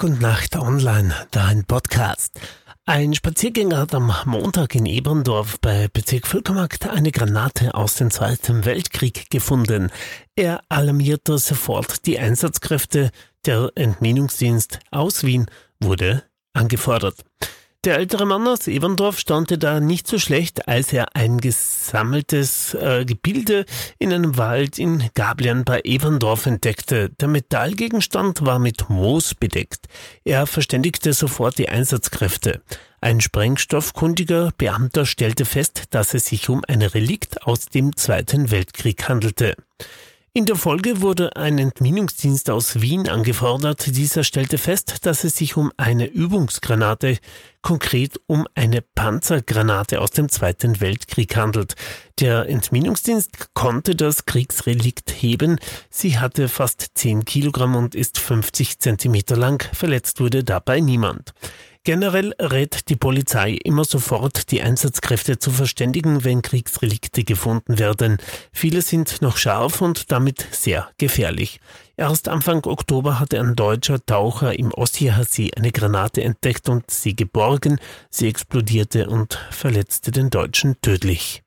Tag und Nacht online, da ein Podcast. Ein Spaziergänger hat am Montag in Eberndorf bei Bezirk Völkermarkt eine Granate aus dem Zweiten Weltkrieg gefunden. Er alarmierte sofort die Einsatzkräfte. Der Entminungsdienst aus Wien wurde angefordert. Der ältere Mann aus Eberndorf staunte da nicht so schlecht, als er ein gesammeltes äh, Gebilde in einem Wald in Gablian bei Eberndorf entdeckte. Der Metallgegenstand war mit Moos bedeckt. Er verständigte sofort die Einsatzkräfte. Ein sprengstoffkundiger Beamter stellte fest, dass es sich um ein Relikt aus dem Zweiten Weltkrieg handelte. In der Folge wurde ein Entminungsdienst aus Wien angefordert. Dieser stellte fest, dass es sich um eine Übungsgranate, konkret um eine Panzergranate aus dem Zweiten Weltkrieg handelt. Der Entminungsdienst konnte das Kriegsrelikt heben. Sie hatte fast 10 Kilogramm und ist 50 Zentimeter lang. Verletzt wurde dabei niemand. Generell rät die Polizei immer sofort, die Einsatzkräfte zu verständigen, wenn Kriegsrelikte gefunden werden. Viele sind noch scharf und damit sehr gefährlich. Erst Anfang Oktober hatte ein deutscher Taucher im Ossiacher eine Granate entdeckt und sie geborgen. Sie explodierte und verletzte den Deutschen tödlich.